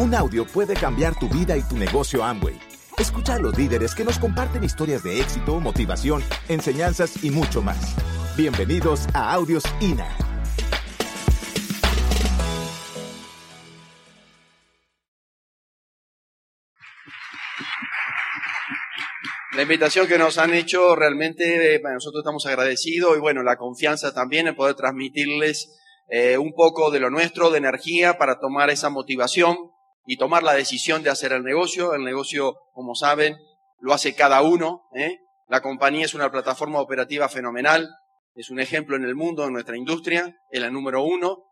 Un audio puede cambiar tu vida y tu negocio Amway. Escucha a los líderes que nos comparten historias de éxito, motivación, enseñanzas y mucho más. Bienvenidos a Audios INA. La invitación que nos han hecho realmente, eh, nosotros estamos agradecidos y bueno, la confianza también en poder transmitirles eh, un poco de lo nuestro, de energía para tomar esa motivación y tomar la decisión de hacer el negocio. El negocio, como saben, lo hace cada uno. ¿eh? La compañía es una plataforma operativa fenomenal, es un ejemplo en el mundo, en nuestra industria, es la número uno.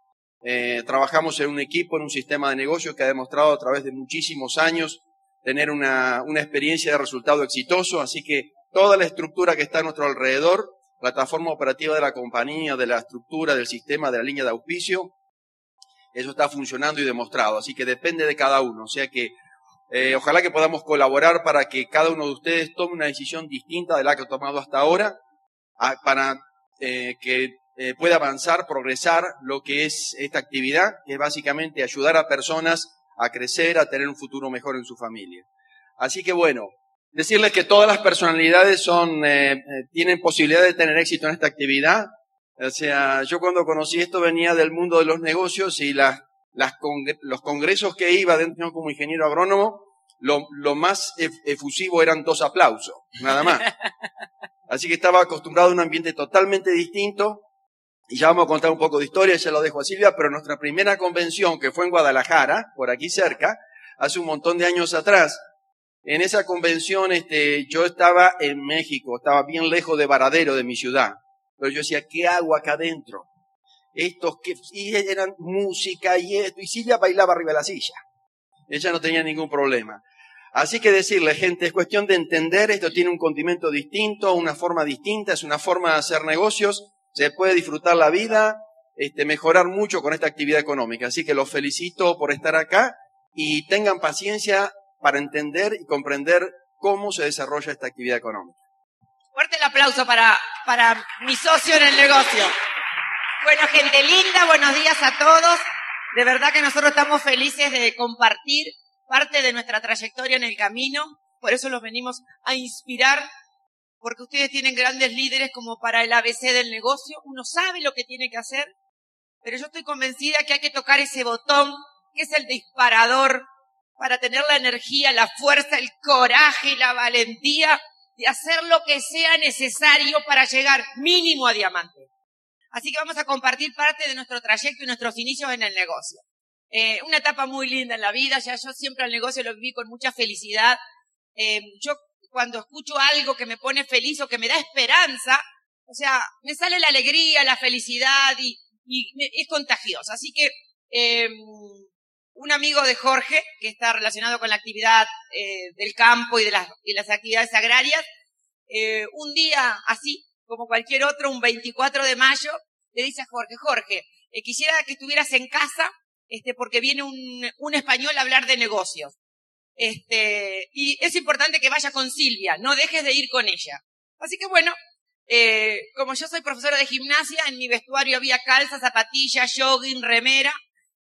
Eh, trabajamos en un equipo, en un sistema de negocio que ha demostrado a través de muchísimos años tener una, una experiencia de resultado exitoso, así que toda la estructura que está a nuestro alrededor, plataforma operativa de la compañía, de la estructura, del sistema, de la línea de auspicio, eso está funcionando y demostrado, así que depende de cada uno, o sea que eh, ojalá que podamos colaborar para que cada uno de ustedes tome una decisión distinta de la que ha tomado hasta ahora, para eh, que eh, pueda avanzar, progresar lo que es esta actividad, que es básicamente ayudar a personas a crecer, a tener un futuro mejor en su familia. Así que bueno, decirles que todas las personalidades son, eh, tienen posibilidad de tener éxito en esta actividad. O sea, yo cuando conocí esto venía del mundo de los negocios y las, las los congresos que iba dentro como ingeniero agrónomo, lo, lo más efusivo eran dos aplausos, nada más. Así que estaba acostumbrado a un ambiente totalmente distinto. Y ya vamos a contar un poco de historia, ya lo dejo a Silvia, pero nuestra primera convención, que fue en Guadalajara, por aquí cerca, hace un montón de años atrás, en esa convención, este, yo estaba en México, estaba bien lejos de Varadero, de mi ciudad. Pero yo decía, ¿qué hago acá adentro? Estos que, eran música y esto, y Silvia bailaba arriba de la silla. Ella no tenía ningún problema. Así que decirle, gente, es cuestión de entender, esto tiene un condimento distinto, una forma distinta, es una forma de hacer negocios, se puede disfrutar la vida, este, mejorar mucho con esta actividad económica. Así que los felicito por estar acá y tengan paciencia para entender y comprender cómo se desarrolla esta actividad económica. Fuerte el aplauso para, para mi socio en el negocio. Bueno, gente linda, buenos días a todos. De verdad que nosotros estamos felices de compartir parte de nuestra trayectoria en el camino. Por eso los venimos a inspirar porque ustedes tienen grandes líderes como para el ABC del negocio, uno sabe lo que tiene que hacer, pero yo estoy convencida que hay que tocar ese botón, que es el disparador, para tener la energía, la fuerza, el coraje y la valentía de hacer lo que sea necesario para llegar mínimo a diamante. Así que vamos a compartir parte de nuestro trayecto y nuestros inicios en el negocio. Eh, una etapa muy linda en la vida, ya yo siempre al negocio lo viví con mucha felicidad. Eh, yo cuando escucho algo que me pone feliz o que me da esperanza, o sea, me sale la alegría, la felicidad y, es contagioso. Así que eh, un amigo de Jorge, que está relacionado con la actividad eh, del campo y de las, actividades agrarias, eh, un día así, como cualquier otro, un 24 de mayo, le dice a Jorge, Jorge, eh, quisiera que estuvieras en casa, este, porque viene un, un español a hablar de negocios. Este, y es importante que vaya con Silvia, no dejes de ir con ella. Así que bueno, eh, como yo soy profesora de gimnasia, en mi vestuario había calza, zapatillas, jogging, remera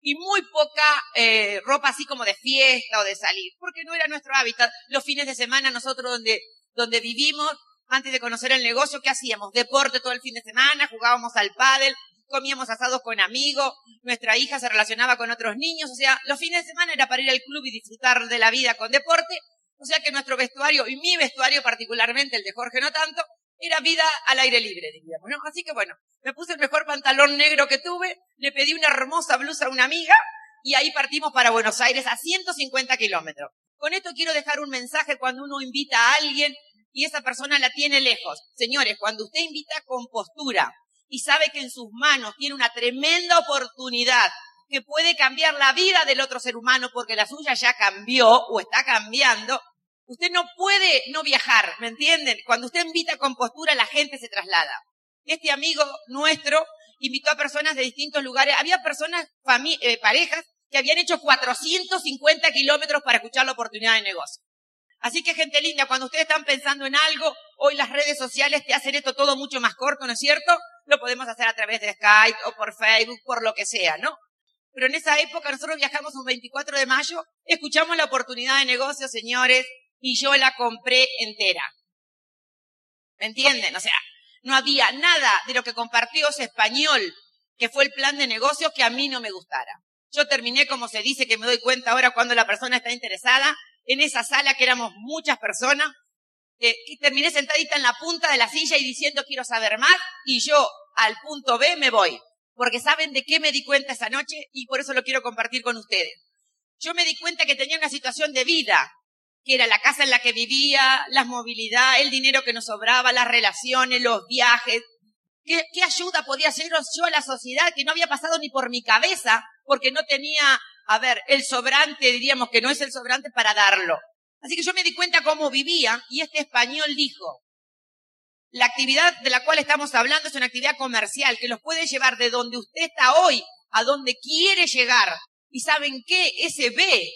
y muy poca eh, ropa así como de fiesta o de salir, porque no era nuestro hábitat. Los fines de semana nosotros donde, donde vivimos, antes de conocer el negocio, ¿qué hacíamos? Deporte todo el fin de semana, jugábamos al pádel, comíamos asados con amigos, nuestra hija se relacionaba con otros niños, o sea, los fines de semana era para ir al club y disfrutar de la vida con deporte, o sea que nuestro vestuario, y mi vestuario particularmente, el de Jorge no tanto, era vida al aire libre, diríamos, ¿no? Así que bueno, me puse el mejor pantalón negro que tuve, le pedí una hermosa blusa a una amiga, y ahí partimos para Buenos Aires a 150 kilómetros. Con esto quiero dejar un mensaje cuando uno invita a alguien y esa persona la tiene lejos. Señores, cuando usted invita con postura, y sabe que en sus manos tiene una tremenda oportunidad que puede cambiar la vida del otro ser humano porque la suya ya cambió o está cambiando, usted no puede no viajar, ¿me entienden? Cuando usted invita con postura, la gente se traslada. Este amigo nuestro invitó a personas de distintos lugares. Había personas, eh, parejas, que habían hecho 450 kilómetros para escuchar la oportunidad de negocio. Así que gente linda, cuando ustedes están pensando en algo, hoy las redes sociales te hacen esto todo mucho más corto, ¿no es cierto? Lo podemos hacer a través de Skype o por Facebook, por lo que sea, ¿no? pero en esa época nosotros viajamos un 24 de mayo, escuchamos la oportunidad de negocio, señores, y yo la compré entera. ¿Me entienden? O sea, no había nada de lo que compartió ese español, que fue el plan de negocio, que a mí no me gustara. Yo terminé, como se dice, que me doy cuenta ahora cuando la persona está interesada, en esa sala que éramos muchas personas, y terminé sentadita en la punta de la silla y diciendo quiero saber más, y yo al punto B me voy porque saben de qué me di cuenta esa noche y por eso lo quiero compartir con ustedes. Yo me di cuenta que tenía una situación de vida, que era la casa en la que vivía, la movilidad, el dinero que nos sobraba, las relaciones, los viajes. ¿Qué, ayuda podía hacer yo a la sociedad que no había pasado ni por mi cabeza porque no tenía, a ver, el sobrante, diríamos que no es el sobrante para darlo. Así que yo me di cuenta cómo vivía y este español dijo, la actividad de la cual estamos hablando es una actividad comercial que los puede llevar de donde usted está hoy a donde quiere llegar. Y saben qué? Ese B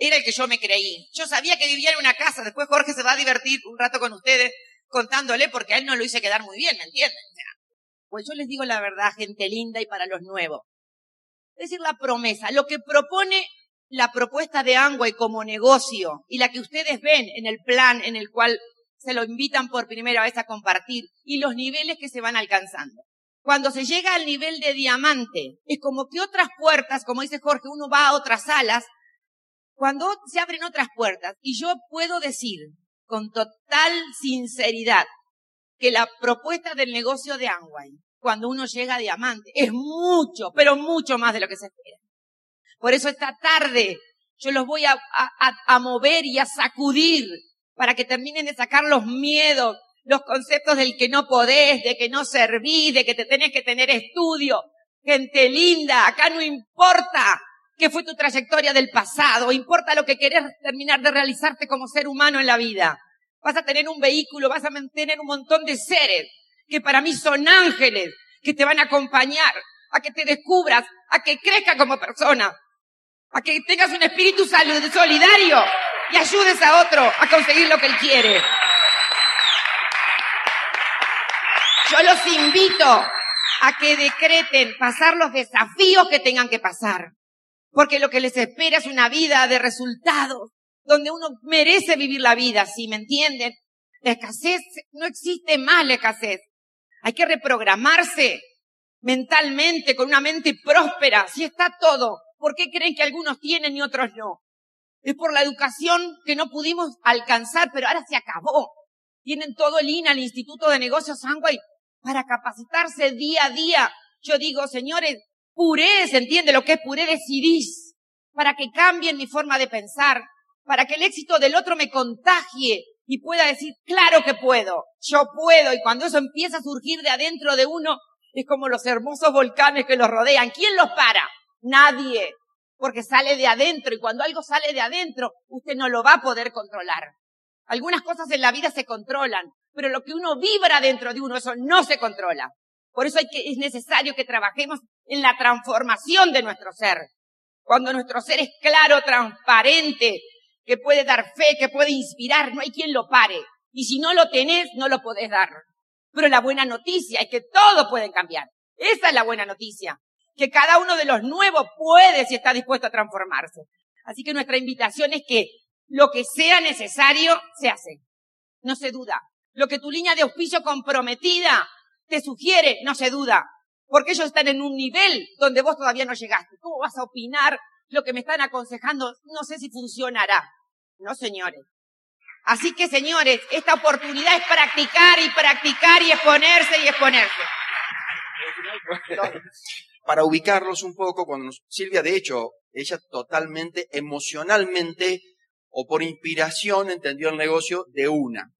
era el que yo me creí. Yo sabía que vivía en una casa. Después Jorge se va a divertir un rato con ustedes contándole porque a él no lo hice quedar muy bien, ¿me entienden? pues yo les digo la verdad, gente linda y para los nuevos. Es decir, la promesa, lo que propone la propuesta de Angway como negocio y la que ustedes ven en el plan en el cual se lo invitan por primera vez a compartir y los niveles que se van alcanzando. Cuando se llega al nivel de diamante, es como que otras puertas, como dice Jorge, uno va a otras salas, cuando se abren otras puertas, y yo puedo decir con total sinceridad que la propuesta del negocio de Amway, cuando uno llega a diamante, es mucho, pero mucho más de lo que se espera. Por eso esta tarde yo los voy a mover y a sacudir para que terminen de sacar los miedos, los conceptos del que no podés, de que no servís, de que te tenés que tener estudio. Gente linda, acá no importa qué fue tu trayectoria del pasado, importa lo que querés terminar de realizarte como ser humano en la vida. Vas a tener un vehículo, vas a tener un montón de seres que para mí son ángeles, que te van a acompañar a que te descubras, a que crezcas como persona, a que tengas un espíritu solidario y ayudes a otro a conseguir lo que él quiere. Yo los invito a que decreten pasar los desafíos que tengan que pasar, porque lo que les espera es una vida de resultados, donde uno merece vivir la vida, ¿sí me entienden? La escasez, no existe más la escasez. Hay que reprogramarse mentalmente, con una mente próspera, si está todo. ¿Por qué creen que algunos tienen y otros no? Es por la educación que no pudimos alcanzar, pero ahora se acabó. Tienen todo el INA, el Instituto de Negocios Sangway, para capacitarse día a día. Yo digo, señores, puré, ¿se entiende lo que es puré? Decidís para que cambien mi forma de pensar, para que el éxito del otro me contagie y pueda decir, claro que puedo, yo puedo. Y cuando eso empieza a surgir de adentro de uno, es como los hermosos volcanes que los rodean. ¿Quién los para? Nadie porque sale de adentro y cuando algo sale de adentro, usted no lo va a poder controlar. Algunas cosas en la vida se controlan, pero lo que uno vibra dentro de uno, eso no se controla. Por eso hay que, es necesario que trabajemos en la transformación de nuestro ser. Cuando nuestro ser es claro, transparente, que puede dar fe, que puede inspirar, no hay quien lo pare. Y si no lo tenés, no lo podés dar. Pero la buena noticia es que todo puede cambiar. Esa es la buena noticia que cada uno de los nuevos puede si está dispuesto a transformarse. Así que nuestra invitación es que lo que sea necesario se hace. No se duda. Lo que tu línea de auspicio comprometida te sugiere, no se duda. Porque ellos están en un nivel donde vos todavía no llegaste. ¿Cómo vas a opinar lo que me están aconsejando? No sé si funcionará. No, señores. Así que, señores, esta oportunidad es practicar y practicar y exponerse y exponerse para ubicarlos un poco, cuando Silvia, de hecho, ella totalmente emocionalmente o por inspiración entendió el negocio de una.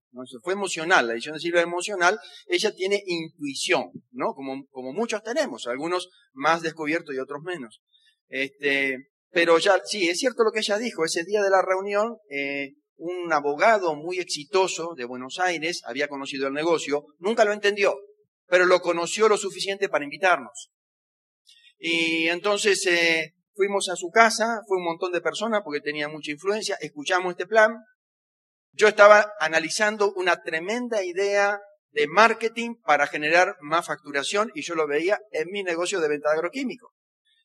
Fue emocional, la edición de Silvia emocional, ella tiene intuición, ¿no? Como, como muchos tenemos, algunos más descubiertos y otros menos. Este, pero ya, sí, es cierto lo que ella dijo, ese día de la reunión, eh, un abogado muy exitoso de Buenos Aires había conocido el negocio, nunca lo entendió, pero lo conoció lo suficiente para invitarnos. Y entonces eh, fuimos a su casa, fue un montón de personas porque tenía mucha influencia, escuchamos este plan. Yo estaba analizando una tremenda idea de marketing para generar más facturación y yo lo veía en mi negocio de venta de agroquímicos.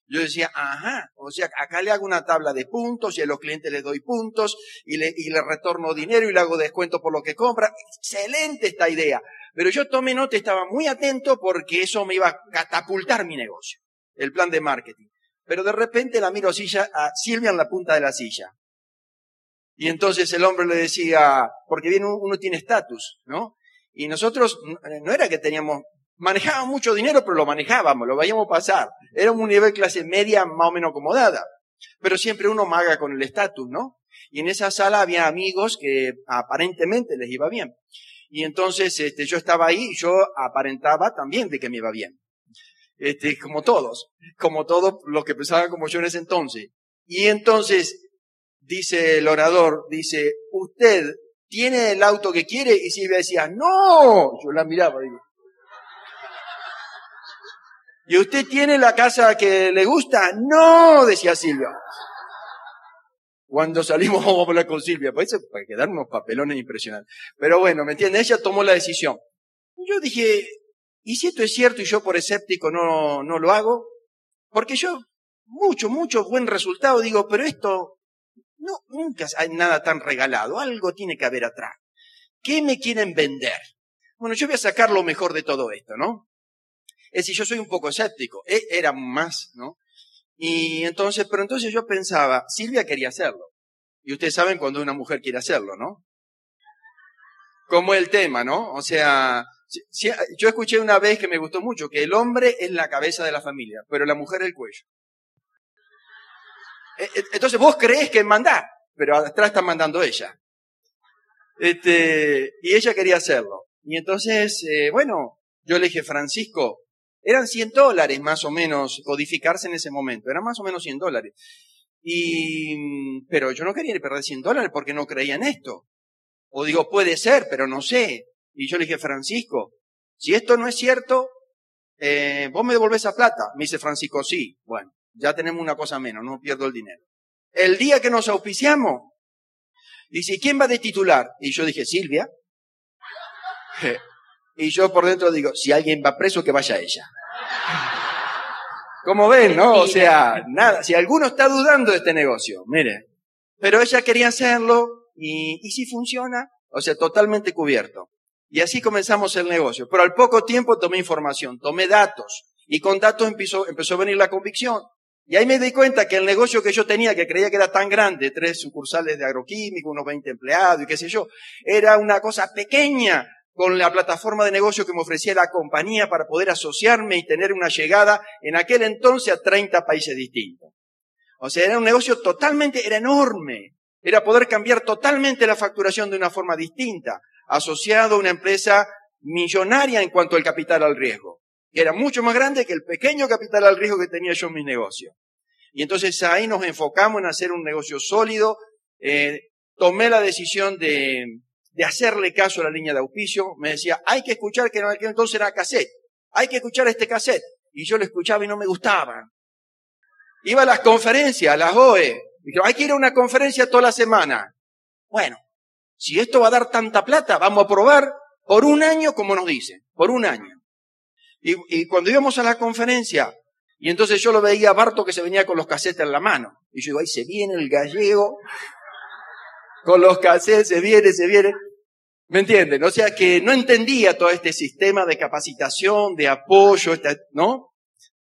Yo decía, ajá, o sea, acá le hago una tabla de puntos y a los clientes les doy puntos y le, y le retorno dinero y le hago descuento por lo que compra. Excelente esta idea. Pero yo tomé nota estaba muy atento porque eso me iba a catapultar mi negocio, el plan de marketing. Pero de repente la miro silla, a Silvia en la punta de la silla. Y entonces el hombre le decía, porque bien uno tiene estatus, ¿no? Y nosotros no era que teníamos Manejábamos mucho dinero, pero lo manejábamos, lo veíamos pasar. Era un nivel clase media más o menos acomodada. Pero siempre uno maga con el estatus, ¿no? Y en esa sala había amigos que aparentemente les iba bien. Y entonces, este, yo estaba ahí y yo aparentaba también de que me iba bien. Este, como todos, como todos los que pensaban como yo en ese entonces. Y entonces, dice el orador, dice, usted tiene el auto que quiere, y Silvia decía, no, yo la miraba, digo, ¿Y usted tiene la casa que le gusta? No, decía Silvia. Cuando salimos vamos a hablar con Silvia, pues para quedar unos papelones impresionantes. Pero bueno, ¿me entiende? Ella tomó la decisión. Yo dije, ¿y si esto es cierto y yo por escéptico no, no lo hago? Porque yo, mucho, mucho buen resultado, digo, pero esto, no, nunca hay nada tan regalado, algo tiene que haber atrás. ¿Qué me quieren vender? Bueno, yo voy a sacar lo mejor de todo esto, ¿no? Es decir, yo soy un poco escéptico. E, era más, ¿no? Y entonces, pero entonces yo pensaba, Silvia quería hacerlo. Y ustedes saben cuando una mujer quiere hacerlo, ¿no? Como el tema, ¿no? O sea, yo escuché una vez que me gustó mucho, que el hombre es la cabeza de la familia, pero la mujer el cuello. E, e, entonces vos crees que mandar, pero atrás está mandando ella. Este, y ella quería hacerlo. Y entonces, eh, bueno, yo le dije, Francisco, eran 100 dólares más o menos codificarse en ese momento, eran más o menos 100 dólares. Y, pero yo no quería perder 100 dólares porque no creía en esto. O digo, puede ser, pero no sé. Y yo le dije, Francisco, si esto no es cierto, eh, vos me devolvés esa plata. Me dice Francisco, sí. Bueno, ya tenemos una cosa menos, no pierdo el dinero. El día que nos auspiciamos, dice, ¿quién va de titular? Y yo dije, Silvia. Y yo por dentro digo, si alguien va preso, que vaya ella. Como ven, ¿no? O sea, nada, si alguno está dudando de este negocio, mire. Pero ella quería hacerlo y, y si funciona, o sea, totalmente cubierto. Y así comenzamos el negocio. Pero al poco tiempo tomé información, tomé datos. Y con datos empezó, empezó a venir la convicción. Y ahí me di cuenta que el negocio que yo tenía, que creía que era tan grande, tres sucursales de agroquímico, unos 20 empleados y qué sé yo, era una cosa pequeña con la plataforma de negocio que me ofrecía la compañía para poder asociarme y tener una llegada en aquel entonces a 30 países distintos. O sea, era un negocio totalmente, era enorme. Era poder cambiar totalmente la facturación de una forma distinta, asociado a una empresa millonaria en cuanto al capital al riesgo, que era mucho más grande que el pequeño capital al riesgo que tenía yo en mis negocios. Y entonces ahí nos enfocamos en hacer un negocio sólido. Eh, tomé la decisión de, de hacerle caso a la línea de auspicio, me decía, hay que escuchar que entonces era cassette, hay que escuchar este cassette. Y yo lo escuchaba y no me gustaba. Iba a las conferencias, a las OE, dije, hay que ir a una conferencia toda la semana. Bueno, si esto va a dar tanta plata, vamos a probar por un año como nos dicen, por un año. Y, y cuando íbamos a la conferencia, y entonces yo lo veía a Barto que se venía con los cassettes en la mano. Y yo digo, ahí se viene el gallego, con los cassettes, se viene, se viene. ¿Me entienden? O sea que no entendía todo este sistema de capacitación, de apoyo, ¿no?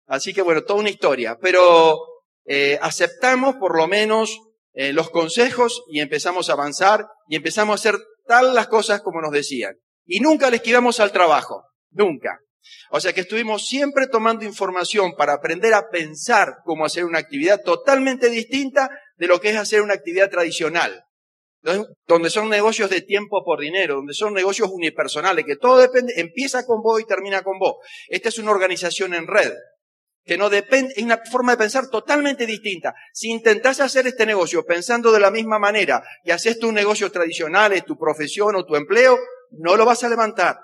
Así que bueno, toda una historia. Pero eh, aceptamos por lo menos eh, los consejos y empezamos a avanzar y empezamos a hacer tal las cosas como nos decían. Y nunca le esquivamos al trabajo. Nunca. O sea que estuvimos siempre tomando información para aprender a pensar cómo hacer una actividad totalmente distinta de lo que es hacer una actividad tradicional donde son negocios de tiempo por dinero, donde son negocios unipersonales, que todo depende, empieza con vos y termina con vos. Esta es una organización en red, que no depende, es una forma de pensar totalmente distinta. Si intentás hacer este negocio pensando de la misma manera que haces tus negocios tradicionales, tu profesión o tu empleo, no lo vas a levantar.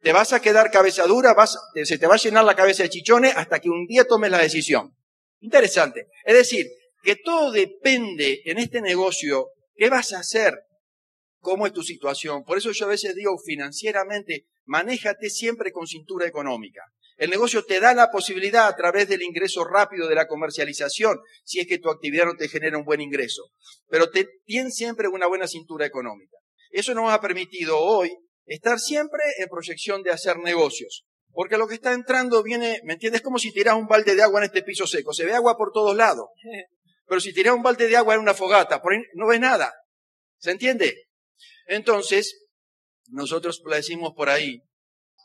Te vas a quedar cabeza dura, vas, se te va a llenar la cabeza de chichones hasta que un día tomes la decisión. Interesante. Es decir, que todo depende en este negocio ¿Qué vas a hacer? cómo es tu situación. Por eso yo a veces digo financieramente, manéjate siempre con cintura económica. El negocio te da la posibilidad a través del ingreso rápido de la comercialización, si es que tu actividad no te genera un buen ingreso. Pero te, ten siempre una buena cintura económica. Eso nos ha permitido hoy estar siempre en proyección de hacer negocios. Porque lo que está entrando viene, ¿me entiendes? Es como si tiras un balde de agua en este piso seco. Se ve agua por todos lados. Pero si tiras un balde de agua en una fogata, por ahí no ves nada. ¿Se entiende? Entonces, nosotros le decimos por ahí,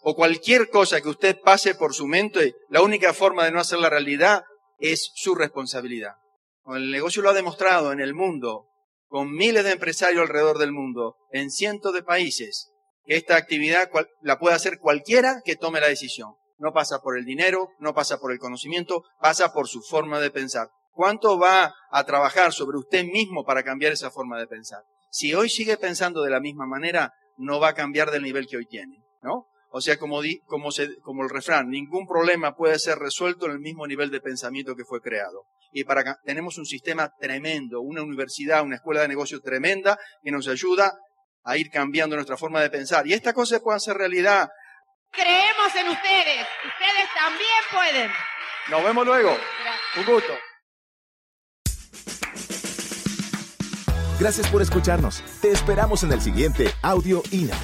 o cualquier cosa que usted pase por su mente, la única forma de no hacer la realidad es su responsabilidad. El negocio lo ha demostrado en el mundo, con miles de empresarios alrededor del mundo, en cientos de países, esta actividad la puede hacer cualquiera que tome la decisión. No pasa por el dinero, no pasa por el conocimiento, pasa por su forma de pensar. ¿Cuánto va a trabajar sobre usted mismo para cambiar esa forma de pensar? Si hoy sigue pensando de la misma manera, no va a cambiar del nivel que hoy tiene, ¿no? O sea, como el refrán, ningún problema puede ser resuelto en el mismo nivel de pensamiento que fue creado. Y para tenemos un sistema tremendo, una universidad, una escuela de negocios tremenda que nos ayuda a ir cambiando nuestra forma de pensar. Y esta cosa puede ser realidad. Creemos en ustedes. Ustedes también pueden. Nos vemos luego. Un gusto. Gracias por escucharnos. Te esperamos en el siguiente Audio INA.